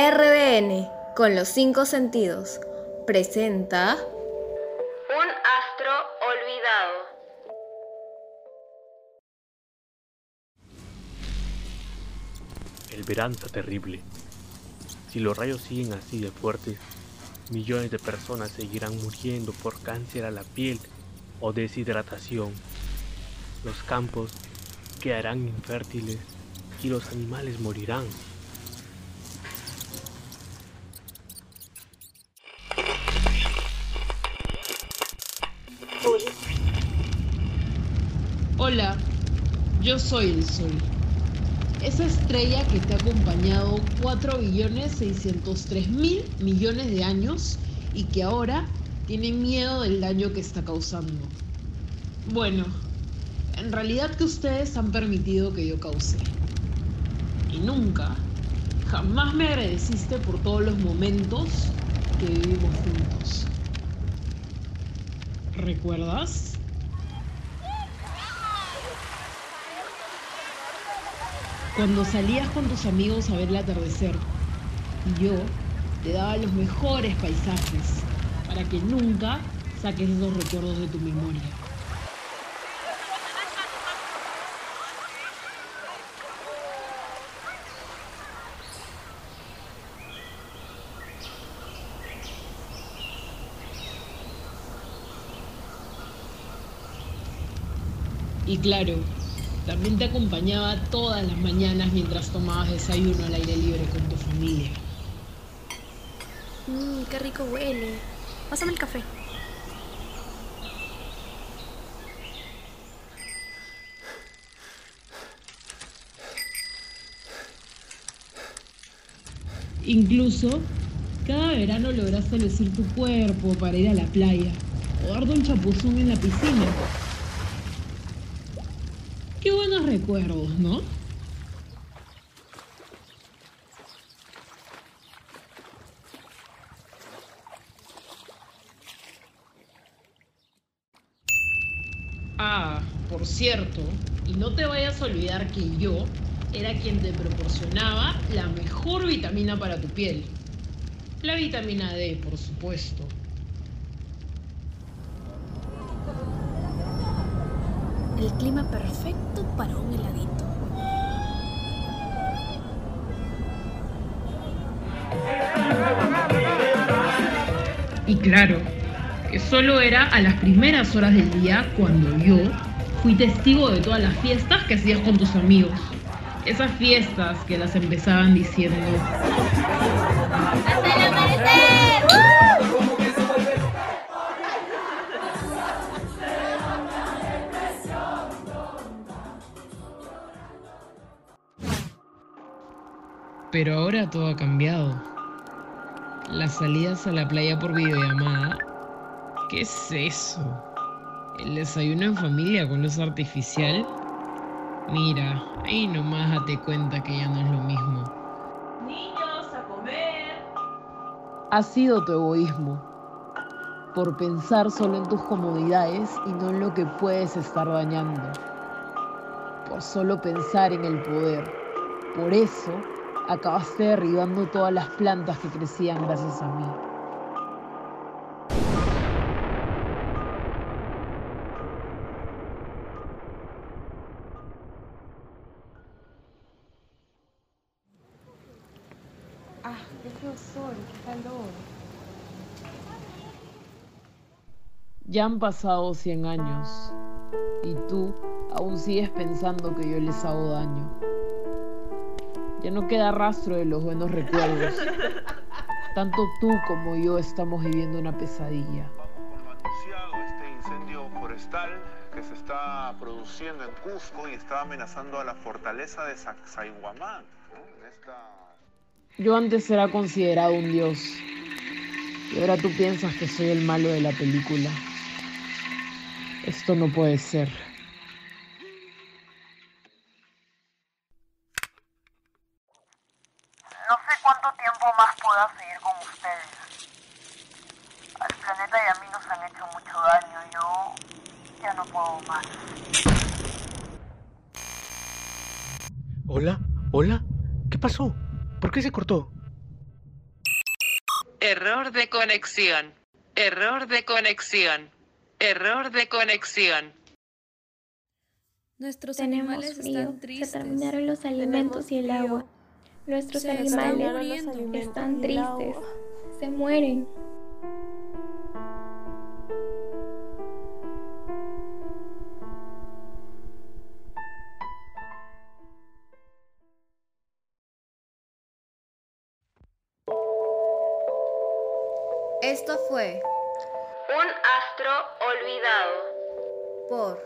RDN, con los cinco sentidos, presenta... Un astro olvidado. El verano está terrible. Si los rayos siguen así de fuertes, millones de personas seguirán muriendo por cáncer a la piel o deshidratación. Los campos quedarán infértiles y los animales morirán. Hola, yo soy el Sol. Esa estrella que te ha acompañado 4 billones 603 mil millones de años y que ahora tiene miedo del daño que está causando. Bueno, en realidad que ustedes han permitido que yo cause. Y nunca, jamás me agradeciste por todos los momentos que vivimos juntos. ¿Recuerdas? Cuando salías con tus amigos a ver el atardecer y yo te daba los mejores paisajes para que nunca saques esos recuerdos de tu memoria. Y claro, también te acompañaba todas las mañanas mientras tomabas desayuno al aire libre con tu familia. Mmm, qué rico huele. Pásame el café. Incluso, cada verano lograste lucir tu cuerpo para ir a la playa o darte un chapuzón en la piscina. Recuerdos, ¿no? Ah, por cierto, y no te vayas a olvidar que yo era quien te proporcionaba la mejor vitamina para tu piel. La vitamina D, por supuesto. El clima perfecto para un heladito. Y claro, que solo era a las primeras horas del día cuando yo fui testigo de todas las fiestas que hacías con tus amigos. Esas fiestas que las empezaban diciendo... ¡Hasta el amanecer! Pero ahora todo ha cambiado. Las salidas a la playa por videollamada. ¿Qué es eso? ¿El desayuno en familia con luz artificial? Mira, ahí nomás date cuenta que ya no es lo mismo. Niños, a comer. Ha sido tu egoísmo. Por pensar solo en tus comodidades y no en lo que puedes estar dañando. Por solo pensar en el poder. Por eso acabaste derribando todas las plantas que crecían gracias a mí. Ah, qué feo sol, qué calor. Ya han pasado 100 años y tú aún sigues pensando que yo les hago daño. Ya no queda rastro de los buenos recuerdos. Tanto tú como yo estamos viviendo una pesadilla. Este incendio forestal que se está produciendo en Cusco y está amenazando a la fortaleza de Sacsayhuamán. Yo antes era considerado un dios y ahora tú piensas que soy el malo de la película. Esto no puede ser. Tiempo más pueda seguir con ustedes. Al planeta y a mí nos han hecho mucho daño. Yo ya no puedo más. ¿Hola? ¿Hola? ¿Qué pasó? ¿Por qué se cortó? Error de conexión. Error de conexión. Error de conexión. Nuestros Tenemos animales frío. están tristes. Se terminaron los alimentos y el agua. Nuestros Se animales están tristes. Se mueren. Esto fue Un astro olvidado. por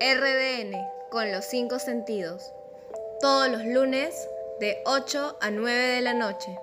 RDN con los cinco sentidos. Todos los lunes de 8 a 9 de la noche.